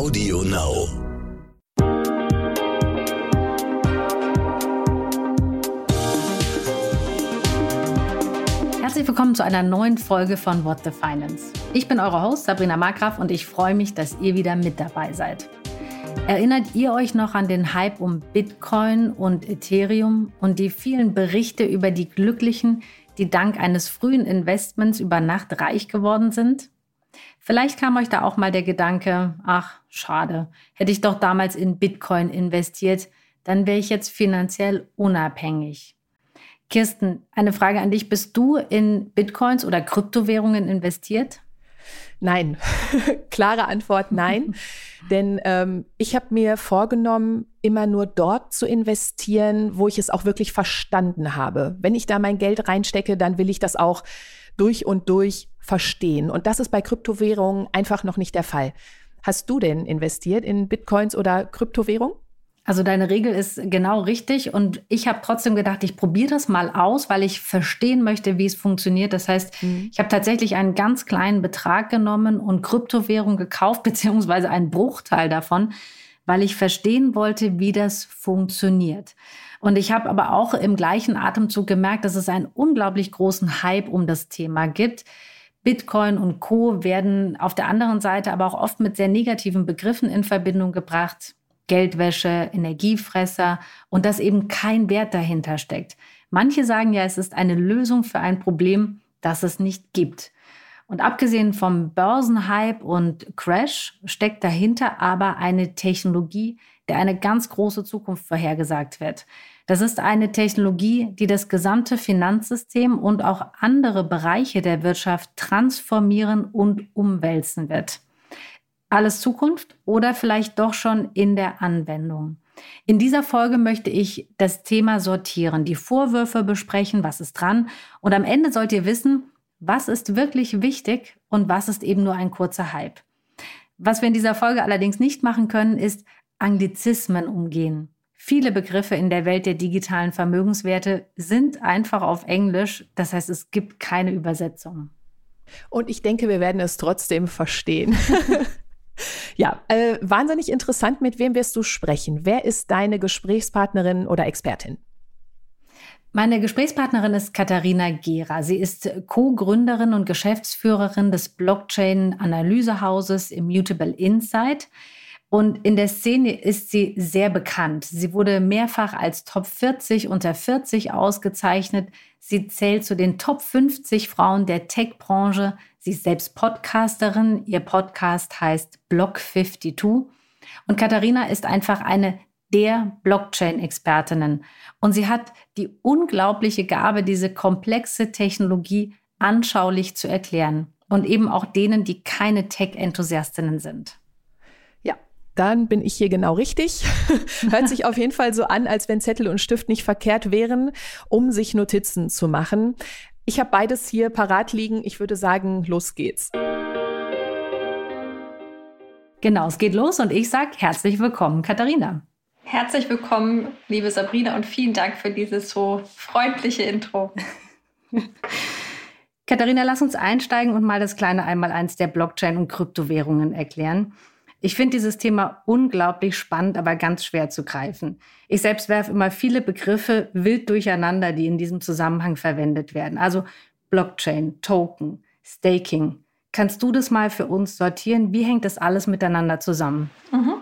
Audio Now. Herzlich willkommen zu einer neuen Folge von What the Finance. Ich bin eure Host Sabrina Markgraf und ich freue mich, dass ihr wieder mit dabei seid. Erinnert ihr euch noch an den Hype um Bitcoin und Ethereum und die vielen Berichte über die Glücklichen, die dank eines frühen Investments über Nacht reich geworden sind? Vielleicht kam euch da auch mal der Gedanke, ach, schade, hätte ich doch damals in Bitcoin investiert, dann wäre ich jetzt finanziell unabhängig. Kirsten, eine Frage an dich. Bist du in Bitcoins oder Kryptowährungen investiert? Nein, klare Antwort nein. Denn ähm, ich habe mir vorgenommen, immer nur dort zu investieren, wo ich es auch wirklich verstanden habe. Wenn ich da mein Geld reinstecke, dann will ich das auch durch und durch verstehen. Und das ist bei Kryptowährungen einfach noch nicht der Fall. Hast du denn investiert in Bitcoins oder Kryptowährungen? Also deine Regel ist genau richtig und ich habe trotzdem gedacht, ich probiere das mal aus, weil ich verstehen möchte, wie es funktioniert. Das heißt, mhm. ich habe tatsächlich einen ganz kleinen Betrag genommen und Kryptowährung gekauft, beziehungsweise einen Bruchteil davon, weil ich verstehen wollte, wie das funktioniert. Und ich habe aber auch im gleichen Atemzug gemerkt, dass es einen unglaublich großen Hype um das Thema gibt. Bitcoin und Co werden auf der anderen Seite aber auch oft mit sehr negativen Begriffen in Verbindung gebracht. Geldwäsche, Energiefresser und dass eben kein Wert dahinter steckt. Manche sagen ja, es ist eine Lösung für ein Problem, das es nicht gibt. Und abgesehen vom Börsenhype und Crash steckt dahinter aber eine Technologie, der eine ganz große Zukunft vorhergesagt wird. Das ist eine Technologie, die das gesamte Finanzsystem und auch andere Bereiche der Wirtschaft transformieren und umwälzen wird alles Zukunft oder vielleicht doch schon in der Anwendung. In dieser Folge möchte ich das Thema sortieren, die Vorwürfe besprechen, was ist dran und am Ende sollt ihr wissen, was ist wirklich wichtig und was ist eben nur ein kurzer Hype. Was wir in dieser Folge allerdings nicht machen können, ist Anglizismen umgehen. Viele Begriffe in der Welt der digitalen Vermögenswerte sind einfach auf Englisch, das heißt es gibt keine Übersetzung. Und ich denke, wir werden es trotzdem verstehen. Ja, äh, wahnsinnig interessant. Mit wem wirst du sprechen? Wer ist deine Gesprächspartnerin oder Expertin? Meine Gesprächspartnerin ist Katharina Gera. Sie ist Co-Gründerin und Geschäftsführerin des Blockchain-Analysehauses Immutable Insight. Und in der Szene ist sie sehr bekannt. Sie wurde mehrfach als Top 40 unter 40 ausgezeichnet. Sie zählt zu den Top 50 Frauen der Tech-Branche. Sie ist selbst Podcasterin. Ihr Podcast heißt Block 52. Und Katharina ist einfach eine der Blockchain-Expertinnen. Und sie hat die unglaubliche Gabe, diese komplexe Technologie anschaulich zu erklären. Und eben auch denen, die keine Tech-Enthusiastinnen sind dann bin ich hier genau richtig. Hört sich auf jeden Fall so an, als wenn Zettel und Stift nicht verkehrt wären, um sich Notizen zu machen. Ich habe beides hier parat liegen. Ich würde sagen, los geht's. Genau, es geht los und ich sage herzlich willkommen, Katharina. Herzlich willkommen, liebe Sabrina, und vielen Dank für dieses so freundliche Intro. Katharina, lass uns einsteigen und mal das kleine Einmaleins der Blockchain und Kryptowährungen erklären. Ich finde dieses Thema unglaublich spannend, aber ganz schwer zu greifen. Ich selbst werfe immer viele Begriffe wild durcheinander, die in diesem Zusammenhang verwendet werden. Also Blockchain, Token, Staking. Kannst du das mal für uns sortieren? Wie hängt das alles miteinander zusammen? Mhm.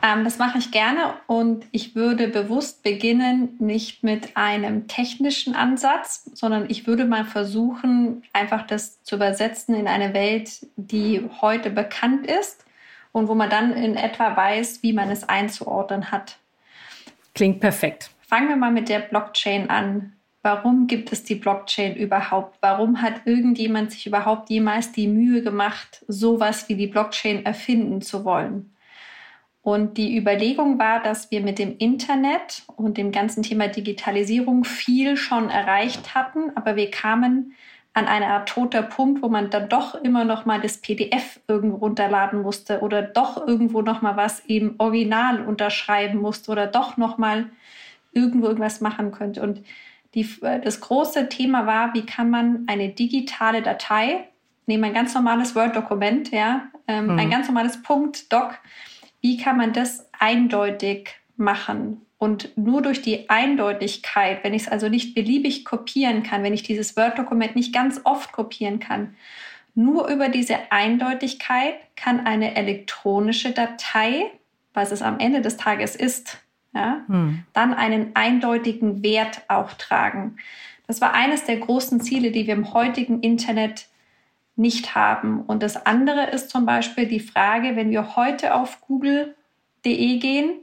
Ähm, das mache ich gerne und ich würde bewusst beginnen, nicht mit einem technischen Ansatz, sondern ich würde mal versuchen, einfach das zu übersetzen in eine Welt, die heute bekannt ist und wo man dann in etwa weiß, wie man es einzuordnen hat. Klingt perfekt. Fangen wir mal mit der Blockchain an. Warum gibt es die Blockchain überhaupt? Warum hat irgendjemand sich überhaupt jemals die Mühe gemacht, sowas wie die Blockchain erfinden zu wollen? Und die Überlegung war, dass wir mit dem Internet und dem ganzen Thema Digitalisierung viel schon erreicht hatten, aber wir kamen an eine Art toter Punkt, wo man dann doch immer noch mal das PDF irgendwo runterladen musste oder doch irgendwo noch mal was im Original unterschreiben musste oder doch noch mal irgendwo irgendwas machen könnte. Und die, das große Thema war, wie kann man eine digitale Datei nehme ein ganz normales Word-Dokument, ja, ähm, mhm. ein ganz normales Punkt-Doc. Wie kann man das eindeutig machen? Und nur durch die Eindeutigkeit, wenn ich es also nicht beliebig kopieren kann, wenn ich dieses Word-Dokument nicht ganz oft kopieren kann, nur über diese Eindeutigkeit kann eine elektronische Datei, was es am Ende des Tages ist, ja, hm. dann einen eindeutigen Wert auch tragen. Das war eines der großen Ziele, die wir im heutigen Internet nicht haben. Und das andere ist zum Beispiel die Frage, wenn wir heute auf google.de gehen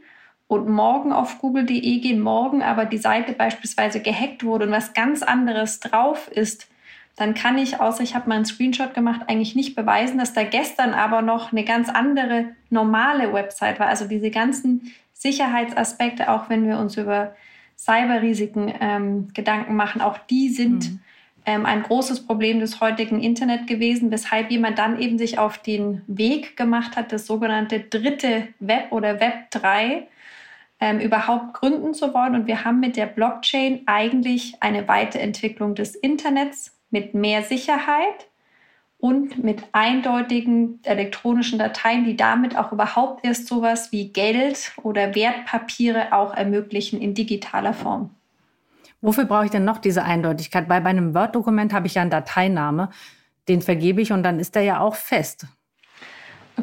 und morgen auf google.de gehen, morgen aber die Seite beispielsweise gehackt wurde und was ganz anderes drauf ist, dann kann ich, außer ich habe mal einen Screenshot gemacht, eigentlich nicht beweisen, dass da gestern aber noch eine ganz andere normale Website war. Also diese ganzen Sicherheitsaspekte, auch wenn wir uns über Cyberrisiken ähm, Gedanken machen, auch die sind mhm. ähm, ein großes Problem des heutigen Internet gewesen, weshalb jemand dann eben sich auf den Weg gemacht hat, das sogenannte dritte Web oder Web 3 ähm, überhaupt gründen zu wollen. Und wir haben mit der Blockchain eigentlich eine Weiterentwicklung des Internets mit mehr Sicherheit und mit eindeutigen elektronischen Dateien, die damit auch überhaupt erst sowas wie Geld oder Wertpapiere auch ermöglichen in digitaler Form. Wofür brauche ich denn noch diese Eindeutigkeit? Weil bei einem Word-Dokument habe ich ja einen Dateiname, den vergebe ich und dann ist der ja auch fest.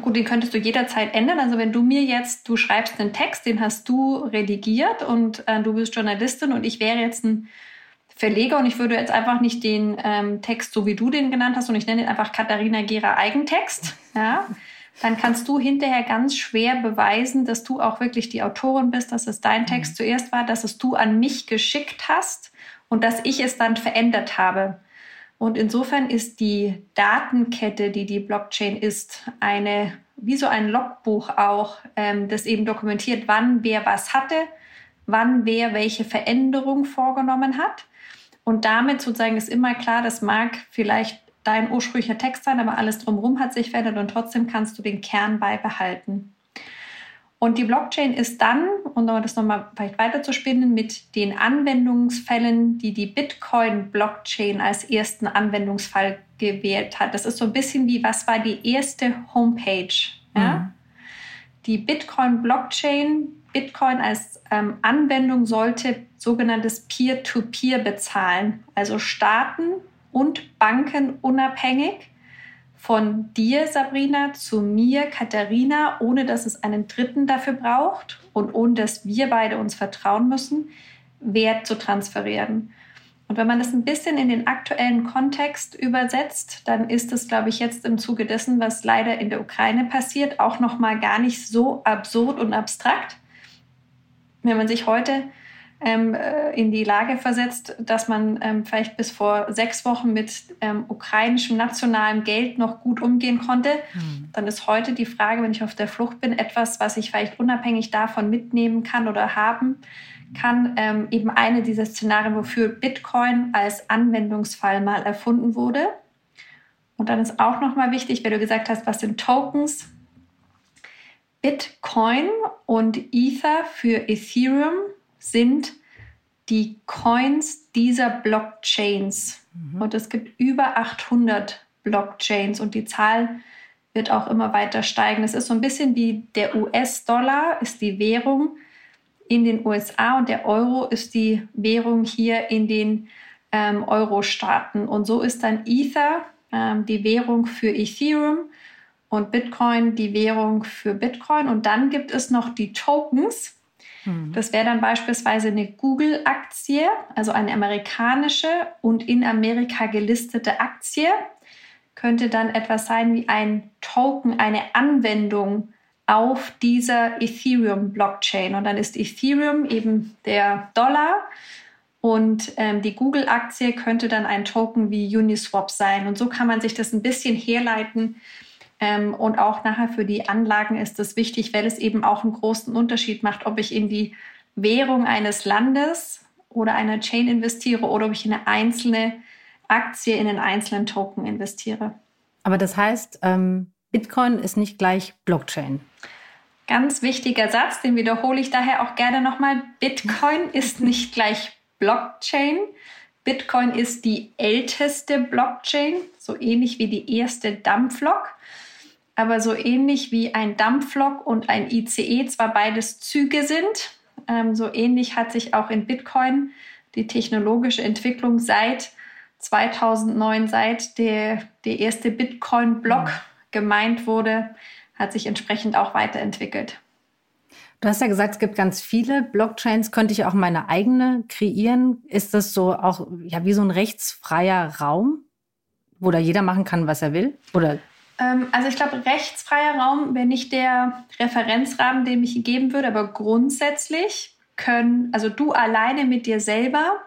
Gut, den könntest du jederzeit ändern. Also wenn du mir jetzt, du schreibst einen Text, den hast du redigiert und äh, du bist Journalistin und ich wäre jetzt ein Verleger und ich würde jetzt einfach nicht den ähm, Text, so wie du den genannt hast, und ich nenne ihn einfach Katharina Gera Eigentext, ja, dann kannst du hinterher ganz schwer beweisen, dass du auch wirklich die Autorin bist, dass es dein Text mhm. zuerst war, dass es du an mich geschickt hast und dass ich es dann verändert habe. Und insofern ist die Datenkette, die die Blockchain ist, eine wie so ein Logbuch auch, ähm, das eben dokumentiert, wann wer was hatte, wann wer welche Veränderung vorgenommen hat. Und damit sozusagen ist immer klar, das mag vielleicht dein ursprünglicher Text sein, aber alles drumherum hat sich verändert und trotzdem kannst du den Kern beibehalten. Und die Blockchain ist dann, um das nochmal vielleicht weiterzuspinnen, mit den Anwendungsfällen, die die Bitcoin-Blockchain als ersten Anwendungsfall gewählt hat. Das ist so ein bisschen wie, was war die erste Homepage? Ja? Mhm. Die Bitcoin-Blockchain Bitcoin als ähm, Anwendung sollte sogenanntes Peer-to-Peer -Peer bezahlen, also Staaten und Banken unabhängig von dir, Sabrina, zu mir, Katharina, ohne dass es einen Dritten dafür braucht und ohne dass wir beide uns vertrauen müssen, Wert zu transferieren. Und wenn man das ein bisschen in den aktuellen Kontext übersetzt, dann ist es, glaube ich, jetzt im Zuge dessen, was leider in der Ukraine passiert, auch noch mal gar nicht so absurd und abstrakt wenn man sich heute ähm, äh, in die Lage versetzt, dass man ähm, vielleicht bis vor sechs Wochen mit ähm, ukrainischem nationalem Geld noch gut umgehen konnte, mhm. dann ist heute die Frage, wenn ich auf der Flucht bin, etwas, was ich vielleicht unabhängig davon mitnehmen kann oder haben kann, ähm, eben eine dieser Szenarien, wofür Bitcoin als Anwendungsfall mal erfunden wurde. Und dann ist auch noch mal wichtig, wenn du gesagt hast, was sind Tokens? Bitcoin und Ether für Ethereum sind die Coins dieser Blockchains. Mhm. Und es gibt über 800 Blockchains und die Zahl wird auch immer weiter steigen. Es ist so ein bisschen wie der US-Dollar ist die Währung in den USA und der Euro ist die Währung hier in den ähm, Euro-Staaten. Und so ist dann Ether ähm, die Währung für Ethereum und Bitcoin die Währung für Bitcoin. Und dann gibt es noch die Tokens. Hm. Das wäre dann beispielsweise eine Google-Aktie, also eine amerikanische und in Amerika gelistete Aktie. Könnte dann etwas sein wie ein Token, eine Anwendung auf dieser Ethereum-Blockchain. Und dann ist Ethereum eben der Dollar und ähm, die Google-Aktie könnte dann ein Token wie Uniswap sein. Und so kann man sich das ein bisschen herleiten, ähm, und auch nachher für die Anlagen ist es wichtig, weil es eben auch einen großen Unterschied macht, ob ich in die Währung eines Landes oder einer Chain investiere oder ob ich in eine einzelne Aktie, in einen einzelnen Token investiere. Aber das heißt, ähm, Bitcoin ist nicht gleich Blockchain. Ganz wichtiger Satz, den wiederhole ich daher auch gerne nochmal. Bitcoin ist nicht gleich Blockchain. Bitcoin ist die älteste Blockchain, so ähnlich wie die erste Dampflok. Aber so ähnlich wie ein Dampflok und ein ICE zwar beides Züge sind, ähm, so ähnlich hat sich auch in Bitcoin die technologische Entwicklung seit 2009, seit der, der erste Bitcoin-Block mhm. gemeint wurde, hat sich entsprechend auch weiterentwickelt. Du hast ja gesagt, es gibt ganz viele Blockchains. Könnte ich auch meine eigene kreieren? Ist das so auch ja, wie so ein rechtsfreier Raum, wo da jeder machen kann, was er will? Oder also ich glaube, rechtsfreier Raum wäre nicht der Referenzrahmen, den ich geben würde, aber grundsätzlich können, also du alleine mit dir selber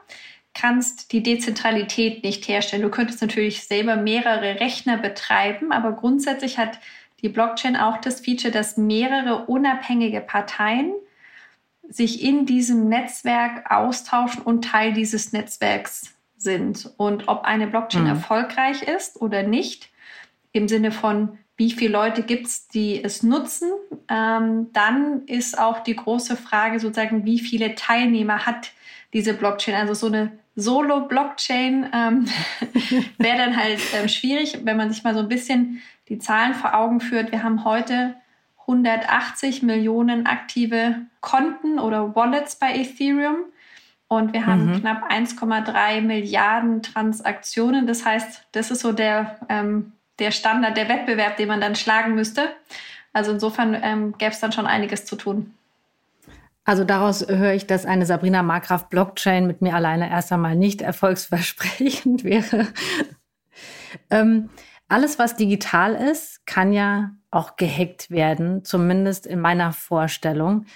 kannst die Dezentralität nicht herstellen. Du könntest natürlich selber mehrere Rechner betreiben, aber grundsätzlich hat die Blockchain auch das Feature, dass mehrere unabhängige Parteien sich in diesem Netzwerk austauschen und Teil dieses Netzwerks sind. Und ob eine Blockchain mhm. erfolgreich ist oder nicht, im Sinne von, wie viele Leute gibt es, die es nutzen, ähm, dann ist auch die große Frage sozusagen, wie viele Teilnehmer hat diese Blockchain. Also so eine Solo-Blockchain ähm, wäre dann halt ähm, schwierig, wenn man sich mal so ein bisschen die Zahlen vor Augen führt. Wir haben heute 180 Millionen aktive Konten oder Wallets bei Ethereum und wir haben mhm. knapp 1,3 Milliarden Transaktionen. Das heißt, das ist so der, ähm, der Standard, der Wettbewerb, den man dann schlagen müsste. Also insofern ähm, gäbe es dann schon einiges zu tun. Also daraus höre ich, dass eine Sabrina Markgraf Blockchain mit mir alleine erst einmal nicht erfolgsversprechend wäre. ähm, alles, was digital ist, kann ja auch gehackt werden, zumindest in meiner Vorstellung.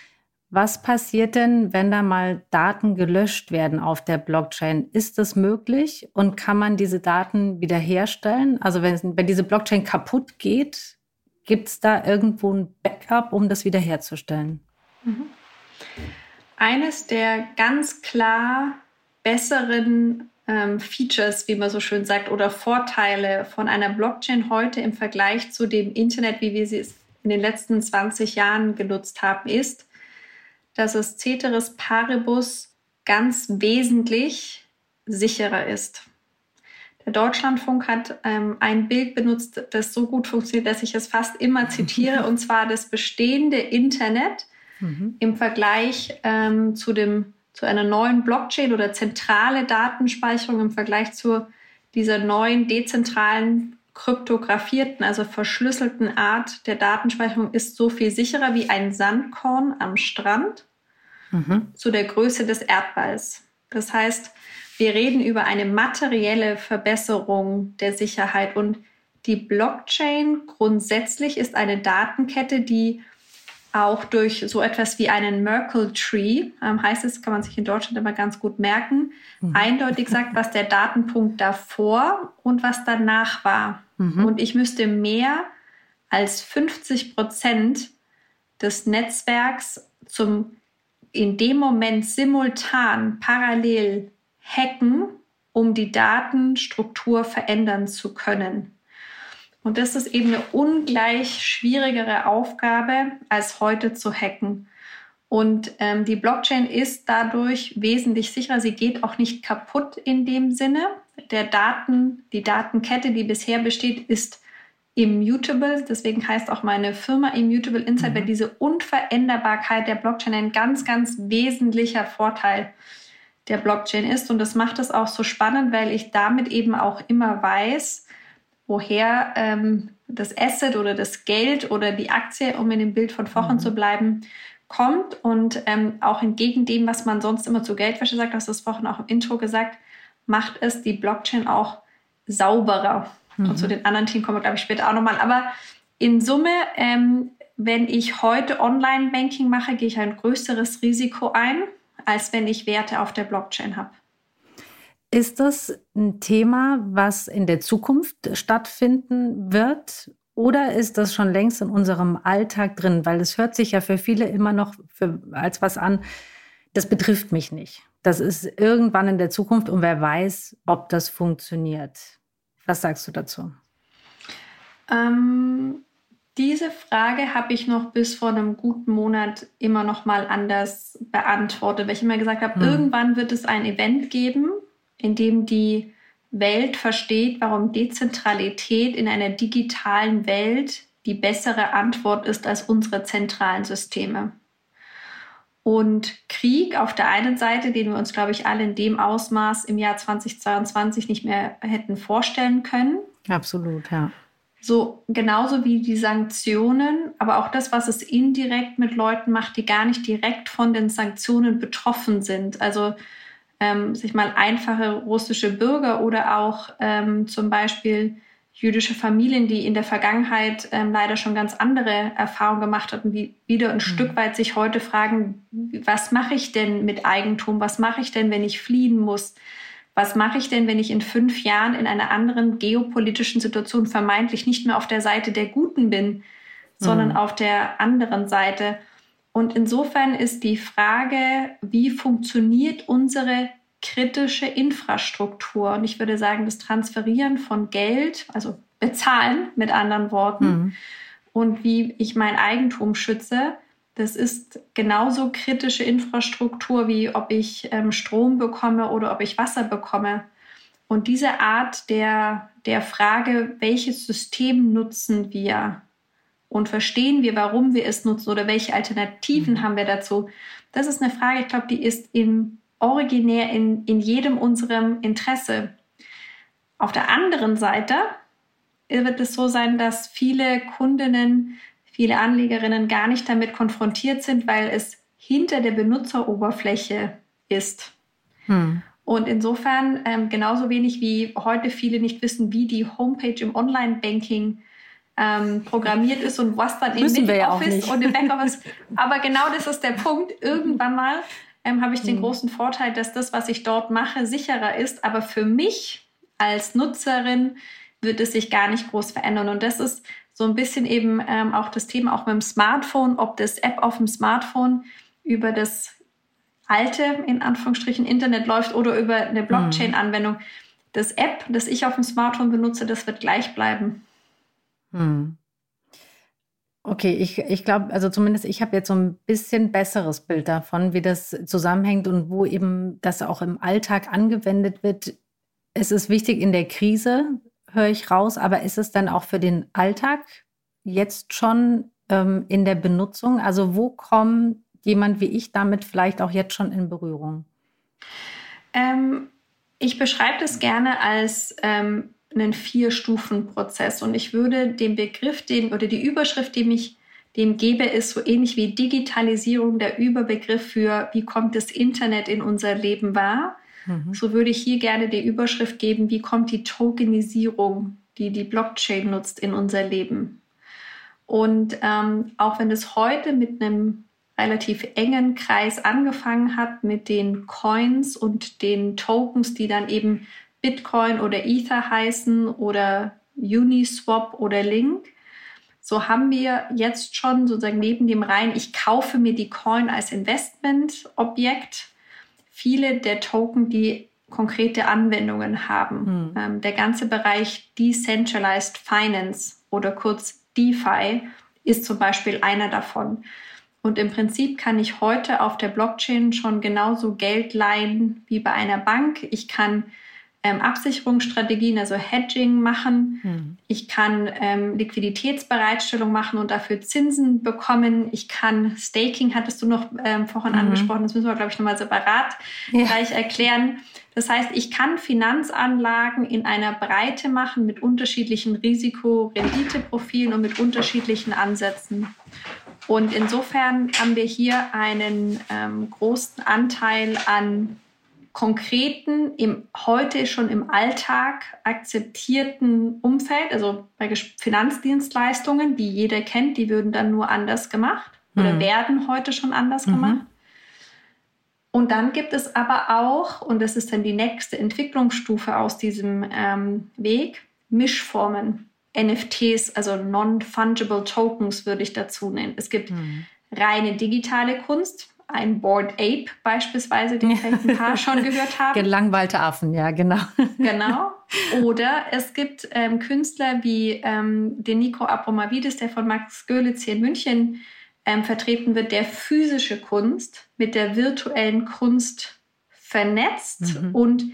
Was passiert denn, wenn da mal Daten gelöscht werden auf der Blockchain? Ist das möglich und kann man diese Daten wiederherstellen? Also wenn, wenn diese Blockchain kaputt geht, gibt es da irgendwo ein Backup, um das wiederherzustellen? Mhm. Eines der ganz klar besseren ähm, Features, wie man so schön sagt, oder Vorteile von einer Blockchain heute im Vergleich zu dem Internet, wie wir sie in den letzten 20 Jahren genutzt haben, ist, dass es Ceteris Paribus ganz wesentlich sicherer ist. Der Deutschlandfunk hat ähm, ein Bild benutzt, das so gut funktioniert, dass ich es fast immer zitiere, und zwar das bestehende Internet mhm. im Vergleich ähm, zu, dem, zu einer neuen Blockchain oder zentrale Datenspeicherung im Vergleich zu dieser neuen dezentralen kryptografierten, also verschlüsselten Art der Datenspeicherung ist so viel sicherer wie ein Sandkorn am Strand mhm. zu der Größe des Erdballs. Das heißt, wir reden über eine materielle Verbesserung der Sicherheit und die Blockchain grundsätzlich ist eine Datenkette, die auch durch so etwas wie einen Merkle Tree, ähm, heißt es, kann man sich in Deutschland immer ganz gut merken, mhm. eindeutig sagt, was der Datenpunkt davor und was danach war. Mhm. Und ich müsste mehr als 50 Prozent des Netzwerks zum in dem Moment simultan parallel hacken, um die Datenstruktur verändern zu können. Und das ist eben eine ungleich schwierigere Aufgabe, als heute zu hacken. Und ähm, die Blockchain ist dadurch wesentlich sicherer. Sie geht auch nicht kaputt in dem Sinne. Der Daten, die Datenkette, die bisher besteht, ist immutable. Deswegen heißt auch meine Firma Immutable Insight, mhm. weil diese Unveränderbarkeit der Blockchain ein ganz, ganz wesentlicher Vorteil der Blockchain ist. Und das macht es auch so spannend, weil ich damit eben auch immer weiß, woher ähm, das Asset oder das Geld oder die Aktie, um in dem Bild von vorhin mhm. zu bleiben, kommt. Und ähm, auch entgegen dem, was man sonst immer zu Geldwäsche sagt, das ist vorhin auch im Intro gesagt, macht es die Blockchain auch sauberer. Mhm. Und zu den anderen Themen kommen wir, glaube ich, später auch nochmal. Aber in Summe, ähm, wenn ich heute Online-Banking mache, gehe ich ein größeres Risiko ein, als wenn ich Werte auf der Blockchain habe. Ist das ein Thema, was in der Zukunft stattfinden wird? Oder ist das schon längst in unserem Alltag drin? Weil es hört sich ja für viele immer noch für, als was an, das betrifft mich nicht. Das ist irgendwann in der Zukunft und wer weiß, ob das funktioniert. Was sagst du dazu? Ähm, diese Frage habe ich noch bis vor einem guten Monat immer noch mal anders beantwortet, weil ich immer gesagt habe, hm. irgendwann wird es ein Event geben, indem die Welt versteht, warum Dezentralität in einer digitalen Welt die bessere Antwort ist als unsere zentralen Systeme. Und Krieg auf der einen Seite, den wir uns, glaube ich, alle in dem Ausmaß im Jahr 2022 nicht mehr hätten vorstellen können. Absolut, ja. So genauso wie die Sanktionen, aber auch das, was es indirekt mit Leuten macht, die gar nicht direkt von den Sanktionen betroffen sind. Also ähm, sich mal einfache russische Bürger oder auch ähm, zum Beispiel jüdische Familien, die in der Vergangenheit ähm, leider schon ganz andere Erfahrungen gemacht hatten, die wieder ein mhm. Stück weit sich heute fragen, was mache ich denn mit Eigentum? Was mache ich denn, wenn ich fliehen muss? Was mache ich denn, wenn ich in fünf Jahren in einer anderen geopolitischen Situation vermeintlich nicht mehr auf der Seite der Guten bin, sondern mhm. auf der anderen Seite? Und insofern ist die Frage, wie funktioniert unsere kritische Infrastruktur? Und ich würde sagen, das Transferieren von Geld, also bezahlen mit anderen Worten, mhm. und wie ich mein Eigentum schütze, das ist genauso kritische Infrastruktur, wie ob ich ähm, Strom bekomme oder ob ich Wasser bekomme. Und diese Art der, der Frage, welches System nutzen wir und verstehen wir, warum wir es nutzen oder welche Alternativen mhm. haben wir dazu, das ist eine Frage, ich glaube, die ist in, originär in, in jedem unserem Interesse. Auf der anderen Seite wird es so sein, dass viele Kundinnen viele Anlegerinnen gar nicht damit konfrontiert sind, weil es hinter der Benutzeroberfläche ist. Hm. Und insofern ähm, genauso wenig wie heute viele nicht wissen, wie die Homepage im Online-Banking ähm, programmiert ist und was dann im Mid-Office ja und im Backoffice. Aber genau das ist der Punkt. Irgendwann mal ähm, habe ich den hm. großen Vorteil, dass das, was ich dort mache, sicherer ist. Aber für mich als Nutzerin wird es sich gar nicht groß verändern. Und das ist so ein bisschen eben ähm, auch das Thema auch mit dem Smartphone, ob das App auf dem Smartphone über das alte, in Anführungsstrichen, Internet läuft oder über eine Blockchain-Anwendung. Das App, das ich auf dem Smartphone benutze, das wird gleich bleiben. Hm. Okay, ich, ich glaube, also zumindest ich habe jetzt so ein bisschen besseres Bild davon, wie das zusammenhängt und wo eben das auch im Alltag angewendet wird. Es ist wichtig in der Krise, höre ich raus, aber ist es dann auch für den Alltag jetzt schon ähm, in der Benutzung? Also wo kommt jemand wie ich damit vielleicht auch jetzt schon in Berührung? Ähm, ich beschreibe das gerne als ähm, einen Vier-Stufen-Prozess und ich würde den Begriff, den oder die Überschrift, die mich dem gebe, ist so ähnlich wie Digitalisierung der Überbegriff für, wie kommt das Internet in unser Leben wahr. Mhm. So würde ich hier gerne die Überschrift geben, wie kommt die Tokenisierung, die die Blockchain nutzt, in unser Leben. Und ähm, auch wenn es heute mit einem relativ engen Kreis angefangen hat, mit den Coins und den Tokens, die dann eben Bitcoin oder Ether heißen oder Uniswap oder Link, so haben wir jetzt schon sozusagen neben dem rein, ich kaufe mir die Coin als Investmentobjekt, viele der Token, die konkrete Anwendungen haben. Hm. Ähm, der ganze Bereich Decentralized Finance oder kurz DeFi ist zum Beispiel einer davon. Und im Prinzip kann ich heute auf der Blockchain schon genauso Geld leihen wie bei einer Bank. Ich kann ähm, Absicherungsstrategien, also Hedging machen. Hm. Ich kann ähm, Liquiditätsbereitstellung machen und dafür Zinsen bekommen. Ich kann Staking, hattest du noch ähm, vorhin mhm. angesprochen, das müssen wir, glaube ich, nochmal separat ja. gleich erklären. Das heißt, ich kann Finanzanlagen in einer Breite machen mit unterschiedlichen Risiko-Rendite-Profilen und mit unterschiedlichen Ansätzen. Und insofern haben wir hier einen ähm, großen Anteil an konkreten, im, heute schon im Alltag akzeptierten Umfeld, also bei Finanzdienstleistungen, die jeder kennt, die würden dann nur anders gemacht oder mhm. werden heute schon anders mhm. gemacht. Und dann gibt es aber auch, und das ist dann die nächste Entwicklungsstufe aus diesem ähm, Weg, Mischformen. NFTs, also Non-Fungible Tokens würde ich dazu nennen. Es gibt mhm. reine digitale Kunst, ein Board Ape beispielsweise, den vielleicht ein paar schon gehört haben. Gelangweilte Affen, ja, genau. Genau. Oder es gibt ähm, Künstler wie ähm, den Nico Apromavidis, der von Max Görlitz hier in München ähm, vertreten wird, der physische Kunst mit der virtuellen Kunst vernetzt mhm. und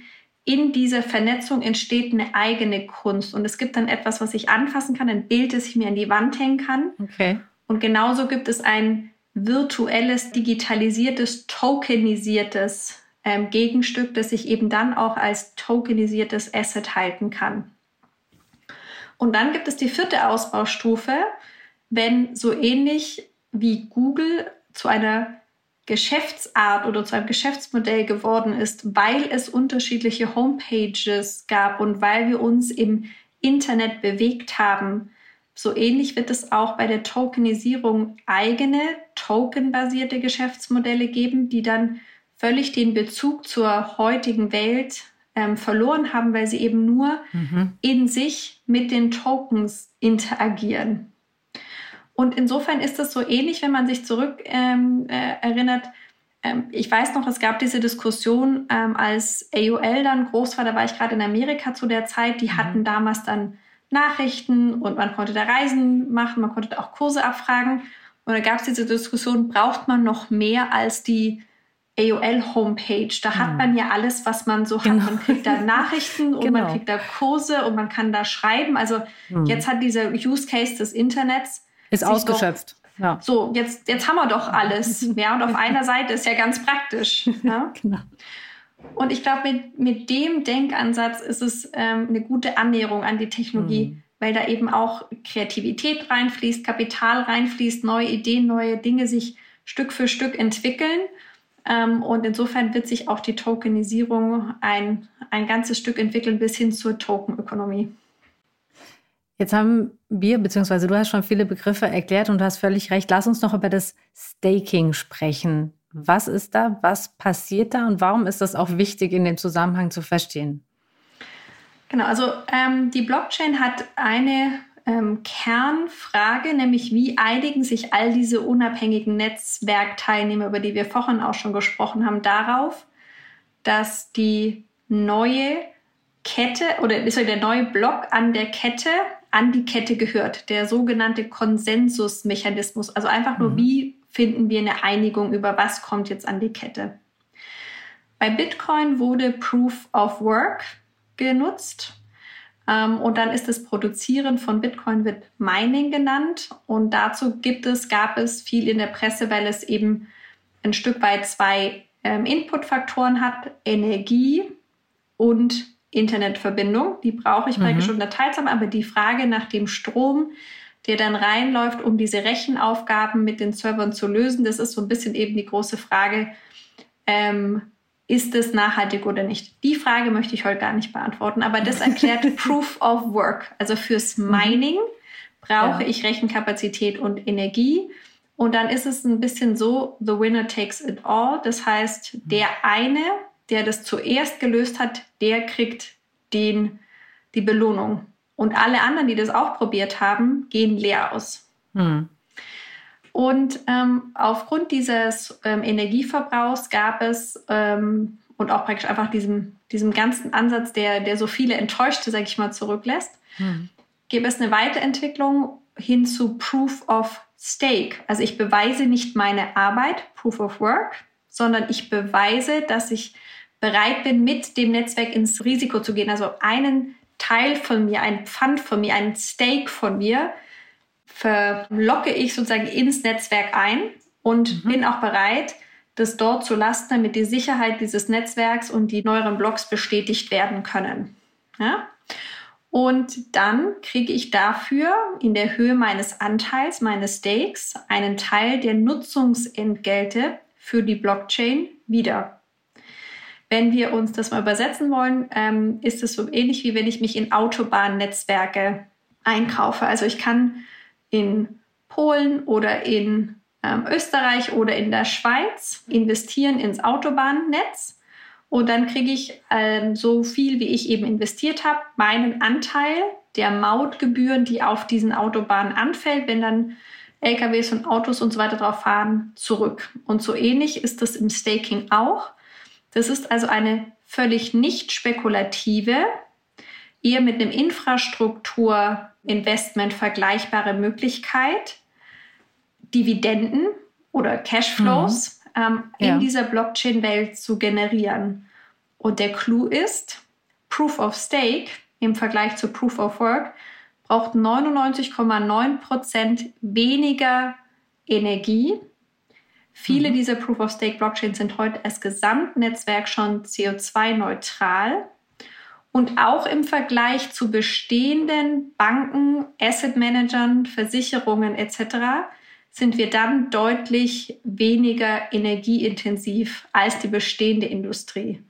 in dieser Vernetzung entsteht eine eigene Kunst. Und es gibt dann etwas, was ich anfassen kann, ein Bild, das ich mir an die Wand hängen kann. Okay. Und genauso gibt es ein virtuelles, digitalisiertes, tokenisiertes ähm, Gegenstück, das ich eben dann auch als tokenisiertes Asset halten kann. Und dann gibt es die vierte Ausbaustufe, wenn so ähnlich wie Google zu einer Geschäftsart oder zu einem Geschäftsmodell geworden ist, weil es unterschiedliche Homepages gab und weil wir uns im Internet bewegt haben. So ähnlich wird es auch bei der Tokenisierung eigene tokenbasierte Geschäftsmodelle geben, die dann völlig den Bezug zur heutigen Welt ähm, verloren haben, weil sie eben nur mhm. in sich mit den Tokens interagieren. Und insofern ist es so ähnlich, wenn man sich zurück ähm, äh, erinnert. Ähm, ich weiß noch, es gab diese Diskussion, ähm, als AOL dann groß war, da war ich gerade in Amerika zu der Zeit, die mhm. hatten damals dann Nachrichten und man konnte da Reisen machen, man konnte da auch Kurse abfragen. Und da gab es diese Diskussion, braucht man noch mehr als die AOL-Homepage. Da hat mhm. man ja alles, was man so genau. hat. Man kriegt da Nachrichten und genau. man kriegt da Kurse und man kann da schreiben. Also mhm. jetzt hat dieser Use Case des Internets ist ausgeschöpft. Doch, ja. So, jetzt, jetzt haben wir doch alles. Ja, und auf einer Seite ist ja ganz praktisch. Ja? genau. Und ich glaube, mit, mit dem Denkansatz ist es ähm, eine gute Annäherung an die Technologie, mhm. weil da eben auch Kreativität reinfließt, Kapital reinfließt, neue Ideen, neue Dinge sich Stück für Stück entwickeln. Ähm, und insofern wird sich auch die Tokenisierung ein, ein ganzes Stück entwickeln bis hin zur Tokenökonomie. Jetzt haben wir, beziehungsweise du hast schon viele Begriffe erklärt und du hast völlig recht. Lass uns noch über das Staking sprechen. Was ist da? Was passiert da? Und warum ist das auch wichtig in dem Zusammenhang zu verstehen? Genau, also ähm, die Blockchain hat eine ähm, Kernfrage, nämlich wie einigen sich all diese unabhängigen Netzwerkteilnehmer, über die wir vorhin auch schon gesprochen haben, darauf, dass die neue Kette oder der neue Block an der Kette an die Kette gehört, der sogenannte Konsensusmechanismus. Also einfach nur, mhm. wie finden wir eine Einigung über was kommt jetzt an die Kette. Bei Bitcoin wurde Proof of Work genutzt. Ähm, und dann ist das Produzieren von Bitcoin wird Mining genannt. Und dazu gibt es, gab es viel in der Presse, weil es eben ein Stück weit zwei ähm, Inputfaktoren hat, Energie und Internetverbindung. Die brauche ich praktisch mhm. unterteilsam, aber die Frage nach dem Strom, der dann reinläuft, um diese Rechenaufgaben mit den Servern zu lösen, das ist so ein bisschen eben die große Frage, ähm, ist es nachhaltig oder nicht? Die Frage möchte ich heute gar nicht beantworten, aber das erklärt Proof of Work. Also fürs mhm. Mining brauche ja. ich Rechenkapazität und Energie. Und dann ist es ein bisschen so, the winner takes it all. Das heißt, der eine der das zuerst gelöst hat, der kriegt den, die Belohnung. Und alle anderen, die das auch probiert haben, gehen leer aus. Hm. Und ähm, aufgrund dieses ähm, Energieverbrauchs gab es ähm, und auch praktisch einfach diesem, diesem ganzen Ansatz, der, der so viele Enttäuschte, sage ich mal, zurücklässt, hm. gäbe es eine Weiterentwicklung hin zu Proof of Stake. Also ich beweise nicht meine Arbeit, Proof of Work, sondern ich beweise, dass ich bereit bin, mit dem Netzwerk ins Risiko zu gehen. Also einen Teil von mir, ein Pfand von mir, ein Stake von mir, verlocke ich sozusagen ins Netzwerk ein und mhm. bin auch bereit, das dort zu lassen, damit die Sicherheit dieses Netzwerks und die neueren Blocks bestätigt werden können. Ja? Und dann kriege ich dafür in der Höhe meines Anteils, meines Stakes, einen Teil der Nutzungsentgelte für die Blockchain wieder. Wenn wir uns das mal übersetzen wollen, ähm, ist es so ähnlich wie wenn ich mich in Autobahnnetzwerke einkaufe. Also ich kann in Polen oder in ähm, Österreich oder in der Schweiz investieren ins Autobahnnetz und dann kriege ich ähm, so viel, wie ich eben investiert habe, meinen Anteil der Mautgebühren, die auf diesen Autobahnen anfällt, wenn dann LKWs und Autos und so weiter drauf fahren, zurück. Und so ähnlich ist das im Staking auch. Das ist also eine völlig nicht spekulative, eher mit einem Infrastrukturinvestment vergleichbare Möglichkeit, Dividenden oder Cashflows mhm. ähm, in ja. dieser Blockchain-Welt zu generieren. Und der Clou ist, Proof of Stake im Vergleich zu Proof of Work braucht 99,9 Prozent weniger Energie. Viele mhm. dieser Proof of Stake Blockchains sind heute als Gesamtnetzwerk schon CO2-neutral. Und auch im Vergleich zu bestehenden Banken, Asset Managern, Versicherungen etc. sind wir dann deutlich weniger energieintensiv als die bestehende Industrie.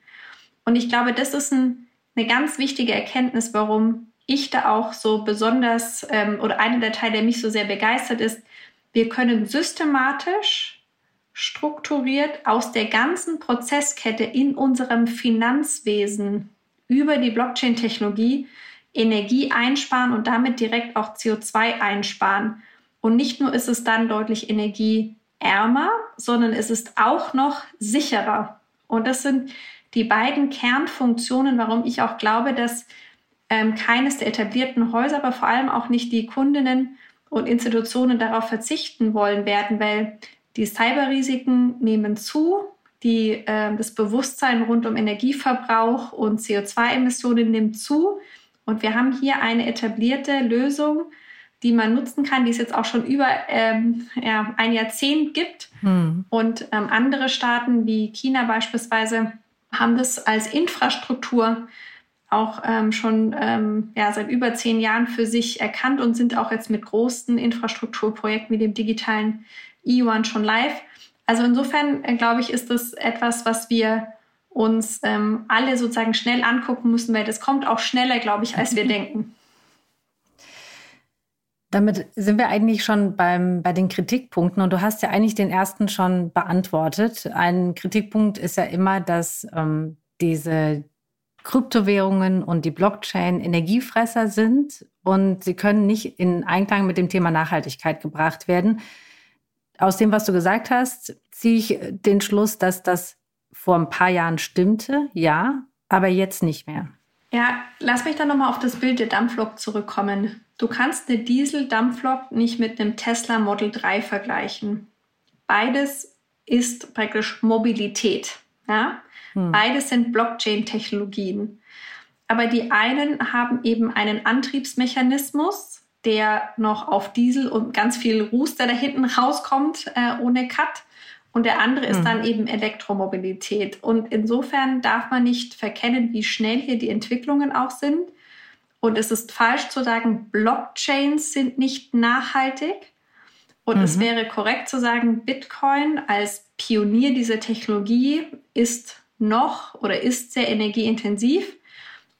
Und ich glaube, das ist ein, eine ganz wichtige Erkenntnis, warum ich da auch so besonders ähm, oder einer der Teile, der mich so sehr begeistert ist, wir können systematisch strukturiert aus der ganzen Prozesskette in unserem Finanzwesen über die Blockchain-Technologie Energie einsparen und damit direkt auch CO2 einsparen. Und nicht nur ist es dann deutlich energieärmer, sondern es ist auch noch sicherer. Und das sind die beiden Kernfunktionen, warum ich auch glaube, dass ähm, keines der etablierten Häuser, aber vor allem auch nicht die Kundinnen und Institutionen darauf verzichten wollen werden, weil die Cyberrisiken nehmen zu, die, äh, das Bewusstsein rund um Energieverbrauch und CO2-Emissionen nimmt zu. Und wir haben hier eine etablierte Lösung, die man nutzen kann, die es jetzt auch schon über ähm, ja, ein Jahrzehnt gibt. Hm. Und ähm, andere Staaten wie China beispielsweise haben das als Infrastruktur auch ähm, schon ähm, ja, seit über zehn Jahren für sich erkannt und sind auch jetzt mit großen Infrastrukturprojekten wie dem digitalen E1 schon live. Also insofern äh, glaube ich, ist das etwas, was wir uns ähm, alle sozusagen schnell angucken müssen, weil das kommt auch schneller, glaube ich, als wir denken. Damit sind wir eigentlich schon beim, bei den Kritikpunkten und du hast ja eigentlich den ersten schon beantwortet. Ein Kritikpunkt ist ja immer, dass ähm, diese Kryptowährungen und die Blockchain Energiefresser sind und sie können nicht in Einklang mit dem Thema Nachhaltigkeit gebracht werden aus dem, was du gesagt hast, ziehe ich den Schluss, dass das vor ein paar Jahren stimmte, ja, aber jetzt nicht mehr. Ja, lass mich dann nochmal auf das Bild der Dampflok zurückkommen. Du kannst eine Diesel-Dampflok nicht mit einem Tesla Model 3 vergleichen. Beides ist praktisch Mobilität. Ja? Hm. Beides sind Blockchain-Technologien. Aber die einen haben eben einen Antriebsmechanismus, der noch auf Diesel und ganz viel Ruß, der da hinten rauskommt, äh, ohne Cut. Und der andere ist mhm. dann eben Elektromobilität. Und insofern darf man nicht verkennen, wie schnell hier die Entwicklungen auch sind. Und es ist falsch zu sagen, Blockchains sind nicht nachhaltig. Und mhm. es wäre korrekt zu sagen, Bitcoin als Pionier dieser Technologie ist noch oder ist sehr energieintensiv.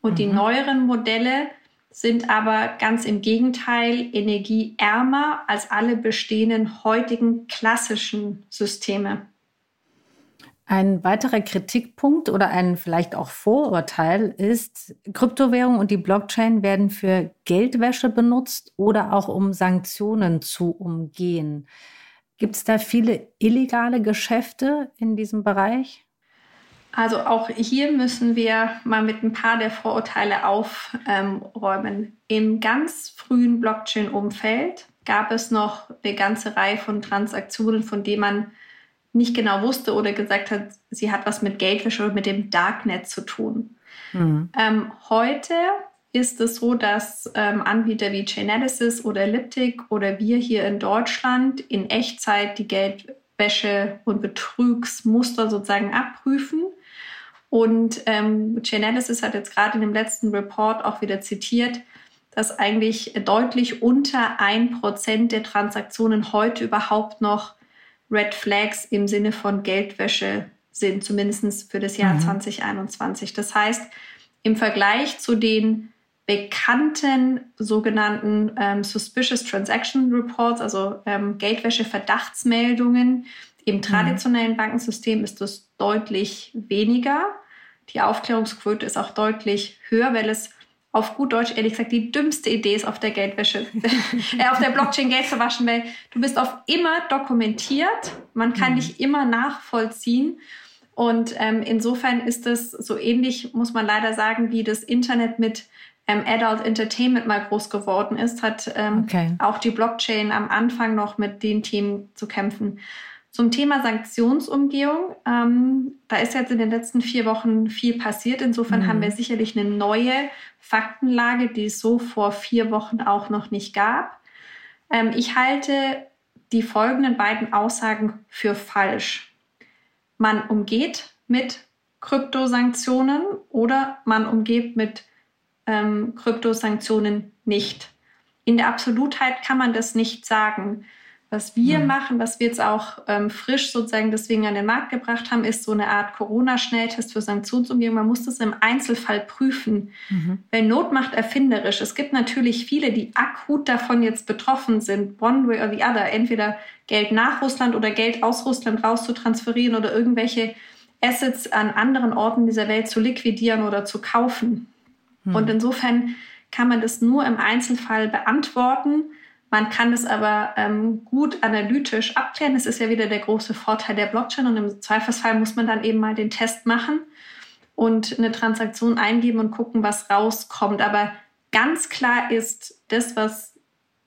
Und mhm. die neueren Modelle sind aber ganz im Gegenteil energieärmer als alle bestehenden heutigen klassischen Systeme. Ein weiterer Kritikpunkt oder ein vielleicht auch Vorurteil ist, Kryptowährung und die Blockchain werden für Geldwäsche benutzt oder auch um Sanktionen zu umgehen. Gibt es da viele illegale Geschäfte in diesem Bereich? Also auch hier müssen wir mal mit ein paar der Vorurteile aufräumen. Im ganz frühen Blockchain-Umfeld gab es noch eine ganze Reihe von Transaktionen, von denen man nicht genau wusste oder gesagt hat, sie hat was mit Geldwäsche oder mit dem Darknet zu tun. Mhm. Ähm, heute ist es so, dass ähm, Anbieter wie Chainalysis oder Elliptic oder wir hier in Deutschland in Echtzeit die Geldwäsche- und Betrugsmuster sozusagen abprüfen und ähm, Chainalysis hat jetzt gerade in dem letzten Report auch wieder zitiert, dass eigentlich deutlich unter ein Prozent der Transaktionen heute überhaupt noch Red Flags im Sinne von Geldwäsche sind, zumindest für das Jahr mhm. 2021. Das heißt, im Vergleich zu den bekannten sogenannten ähm, Suspicious Transaction Reports, also ähm, Geldwäsche-Verdachtsmeldungen, im mhm. traditionellen Bankensystem ist das deutlich weniger. Die Aufklärungsquote ist auch deutlich höher, weil es auf gut Deutsch ehrlich gesagt die dümmste Idee ist, auf der Geldwäsche, äh, auf der Blockchain Geld zu waschen, weil du bist auf immer dokumentiert, man kann mhm. dich immer nachvollziehen. Und ähm, insofern ist es so ähnlich, muss man leider sagen, wie das Internet mit ähm, Adult Entertainment mal groß geworden ist, hat ähm, okay. auch die Blockchain am Anfang noch mit den Themen zu kämpfen. Zum Thema Sanktionsumgehung, ähm, da ist jetzt in den letzten vier Wochen viel passiert. Insofern mhm. haben wir sicherlich eine neue Faktenlage, die es so vor vier Wochen auch noch nicht gab. Ähm, ich halte die folgenden beiden Aussagen für falsch. Man umgeht mit Kryptosanktionen oder man umgeht mit ähm, Kryptosanktionen nicht. In der Absolutheit kann man das nicht sagen. Was wir mhm. machen, was wir jetzt auch ähm, frisch sozusagen deswegen an den Markt gebracht haben, ist so eine Art Corona-Schnelltest für Sanktionsumgehung. Man muss das im Einzelfall prüfen. Mhm. Weil Not macht erfinderisch. Es gibt natürlich viele, die akut davon jetzt betroffen sind, one way or the other, entweder Geld nach Russland oder Geld aus Russland raus zu transferieren oder irgendwelche Assets an anderen Orten dieser Welt zu liquidieren oder zu kaufen. Mhm. Und insofern kann man das nur im Einzelfall beantworten. Man kann es aber ähm, gut analytisch abklären. Das ist ja wieder der große Vorteil der Blockchain. Und im Zweifelsfall muss man dann eben mal den Test machen und eine Transaktion eingeben und gucken, was rauskommt. Aber ganz klar ist, das, was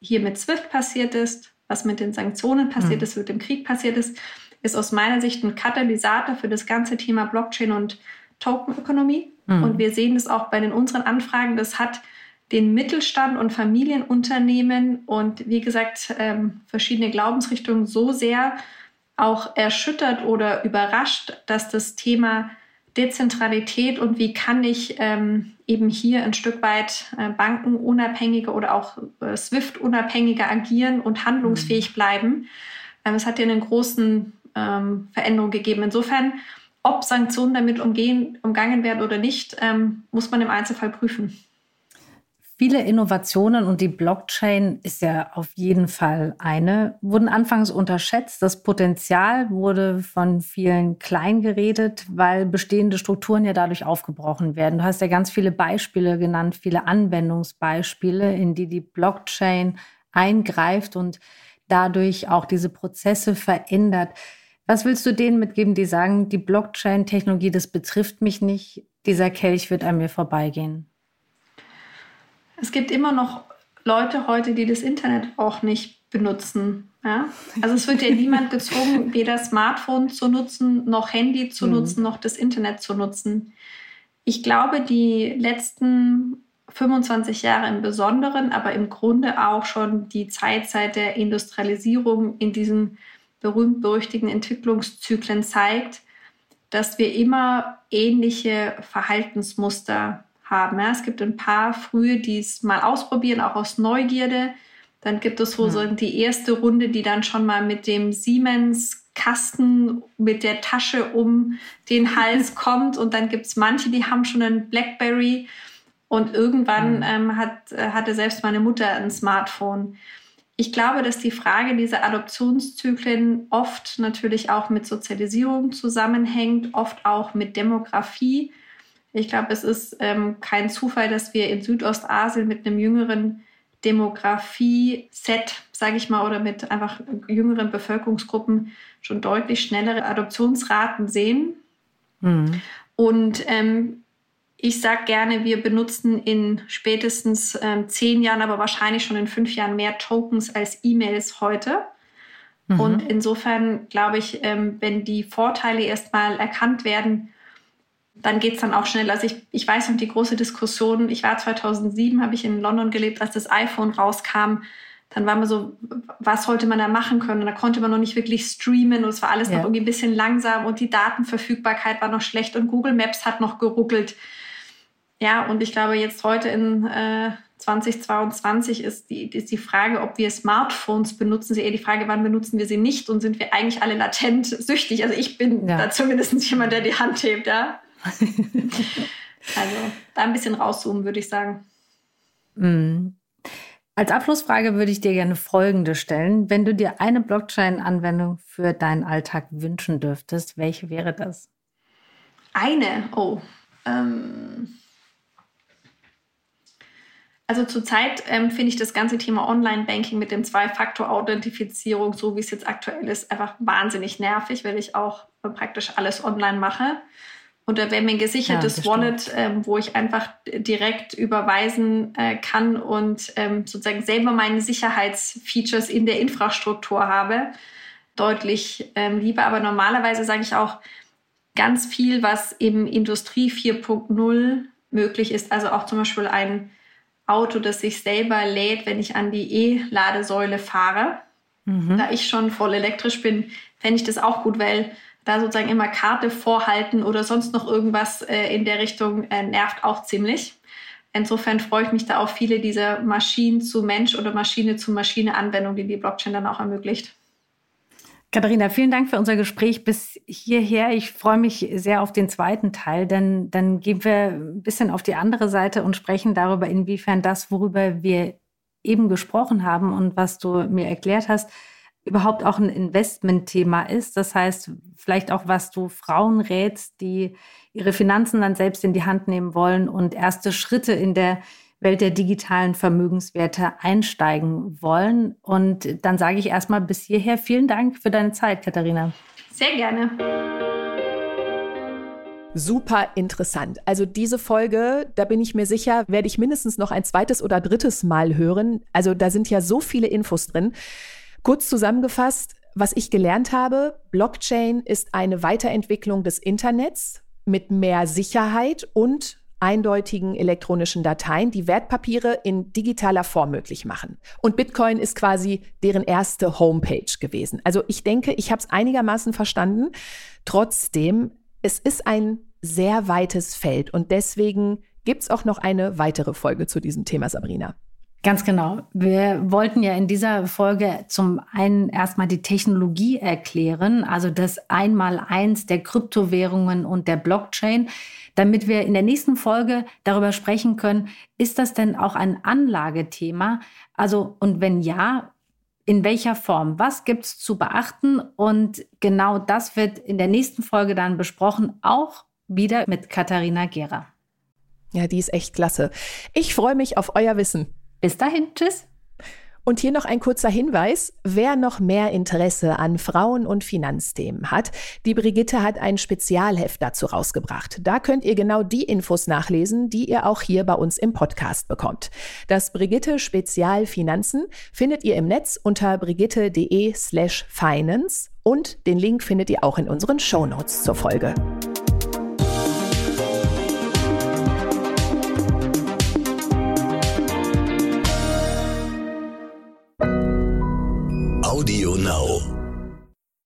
hier mit SWIFT passiert ist, was mit den Sanktionen passiert mhm. ist, mit dem Krieg passiert ist, ist aus meiner Sicht ein Katalysator für das ganze Thema Blockchain und Tokenökonomie. Mhm. Und wir sehen das auch bei den unseren Anfragen. Das hat den Mittelstand und Familienunternehmen und wie gesagt ähm, verschiedene Glaubensrichtungen so sehr auch erschüttert oder überrascht, dass das Thema Dezentralität und wie kann ich ähm, eben hier ein Stück weit äh, bankenunabhängiger oder auch äh, SWIFT-unabhängiger agieren und handlungsfähig mhm. bleiben. Ähm, es hat ja einen großen ähm, Veränderung gegeben. Insofern, ob Sanktionen damit umgehen, umgangen werden oder nicht, ähm, muss man im Einzelfall prüfen. Viele Innovationen und die Blockchain ist ja auf jeden Fall eine, wurden anfangs unterschätzt. Das Potenzial wurde von vielen klein geredet, weil bestehende Strukturen ja dadurch aufgebrochen werden. Du hast ja ganz viele Beispiele genannt, viele Anwendungsbeispiele, in die die Blockchain eingreift und dadurch auch diese Prozesse verändert. Was willst du denen mitgeben, die sagen, die Blockchain-Technologie, das betrifft mich nicht, dieser Kelch wird an mir vorbeigehen? Es gibt immer noch Leute heute, die das Internet auch nicht benutzen. Ja? Also es wird ja niemand gezwungen, weder Smartphone zu nutzen, noch Handy zu mhm. nutzen, noch das Internet zu nutzen. Ich glaube, die letzten 25 Jahre im Besonderen, aber im Grunde auch schon die Zeit seit der Industrialisierung in diesen berühmt-berüchtigten Entwicklungszyklen zeigt, dass wir immer ähnliche Verhaltensmuster haben. Ja, es gibt ein paar frühe, die es mal ausprobieren, auch aus Neugierde. Dann gibt es so, mhm. so die erste Runde, die dann schon mal mit dem Siemens Kasten mit der Tasche um den Hals kommt. Und dann gibt es manche, die haben schon einen Blackberry. Und irgendwann mhm. ähm, hat, hatte selbst meine Mutter ein Smartphone. Ich glaube, dass die Frage dieser Adoptionszyklen oft natürlich auch mit Sozialisierung zusammenhängt, oft auch mit Demografie. Ich glaube, es ist ähm, kein Zufall, dass wir in Südostasien mit einem jüngeren Demografie-Set, sage ich mal, oder mit einfach jüngeren Bevölkerungsgruppen schon deutlich schnellere Adoptionsraten sehen. Mhm. Und ähm, ich sage gerne, wir benutzen in spätestens ähm, zehn Jahren, aber wahrscheinlich schon in fünf Jahren mehr Tokens als E-Mails heute. Mhm. Und insofern glaube ich, ähm, wenn die Vorteile erstmal erkannt werden, dann geht es dann auch schnell. Also ich, ich weiß noch die große Diskussion, ich war 2007, habe ich in London gelebt, als das iPhone rauskam. Dann war man so, was sollte man da machen können? Und da konnte man noch nicht wirklich streamen und es war alles ja. noch irgendwie ein bisschen langsam und die Datenverfügbarkeit war noch schlecht und Google Maps hat noch geruckelt. Ja, und ich glaube, jetzt heute in äh, 2022 ist die, ist die Frage, ob wir Smartphones benutzen, sie eher die Frage, wann benutzen wir sie nicht und sind wir eigentlich alle latent süchtig? Also ich bin ja. da zumindest jemand, der die Hand hebt, ja. also da ein bisschen rauszoomen, würde ich sagen. Mm. Als Abschlussfrage würde ich dir gerne folgende stellen. Wenn du dir eine Blockchain-Anwendung für deinen Alltag wünschen dürftest, welche wäre das? Eine? Oh. Ähm also zurzeit ähm, finde ich das ganze Thema Online-Banking mit dem Zwei-Faktor-Authentifizierung, so wie es jetzt aktuell ist, einfach wahnsinnig nervig, weil ich auch praktisch alles online mache. Da wäre mir ein gesichertes ja, Wallet, ähm, wo ich einfach direkt überweisen äh, kann und ähm, sozusagen selber meine Sicherheitsfeatures in der Infrastruktur habe. deutlich ähm, lieber. Aber normalerweise sage ich auch ganz viel, was im Industrie 4.0 möglich ist. Also auch zum Beispiel ein Auto, das sich selber lädt, wenn ich an die E-Ladesäule fahre. Mhm. Da ich schon voll elektrisch bin, fände ich das auch gut, weil da sozusagen immer Karte vorhalten oder sonst noch irgendwas äh, in der Richtung äh, nervt auch ziemlich. Insofern freue ich mich da auf viele dieser Maschinen zu Mensch oder Maschine zu Maschine Anwendungen, die die Blockchain dann auch ermöglicht. Katharina, vielen Dank für unser Gespräch bis hierher. Ich freue mich sehr auf den zweiten Teil, denn dann gehen wir ein bisschen auf die andere Seite und sprechen darüber, inwiefern das, worüber wir eben gesprochen haben und was du mir erklärt hast, überhaupt auch ein Investmentthema ist. Das heißt, vielleicht auch, was du Frauen rätst, die ihre Finanzen dann selbst in die Hand nehmen wollen und erste Schritte in der Welt der digitalen Vermögenswerte einsteigen wollen. Und dann sage ich erstmal bis hierher vielen Dank für deine Zeit, Katharina. Sehr gerne. Super interessant. Also diese Folge, da bin ich mir sicher, werde ich mindestens noch ein zweites oder drittes Mal hören. Also da sind ja so viele Infos drin. Kurz zusammengefasst, was ich gelernt habe, Blockchain ist eine Weiterentwicklung des Internets mit mehr Sicherheit und eindeutigen elektronischen Dateien, die Wertpapiere in digitaler Form möglich machen. Und Bitcoin ist quasi deren erste Homepage gewesen. Also ich denke, ich habe es einigermaßen verstanden. Trotzdem, es ist ein sehr weites Feld und deswegen gibt es auch noch eine weitere Folge zu diesem Thema, Sabrina. Ganz genau. Wir wollten ja in dieser Folge zum einen erstmal die Technologie erklären, also das Einmaleins der Kryptowährungen und der Blockchain, damit wir in der nächsten Folge darüber sprechen können, ist das denn auch ein Anlagethema? Also, und wenn ja, in welcher Form? Was gibt es zu beachten? Und genau das wird in der nächsten Folge dann besprochen, auch wieder mit Katharina Gera. Ja, die ist echt klasse. Ich freue mich auf euer Wissen. Bis dahin, tschüss. Und hier noch ein kurzer Hinweis, wer noch mehr Interesse an Frauen- und Finanzthemen hat. Die Brigitte hat ein Spezialheft dazu rausgebracht. Da könnt ihr genau die Infos nachlesen, die ihr auch hier bei uns im Podcast bekommt. Das Brigitte Spezial Finanzen findet ihr im Netz unter brigitte.de slash finance und den Link findet ihr auch in unseren Shownotes zur Folge. Audio.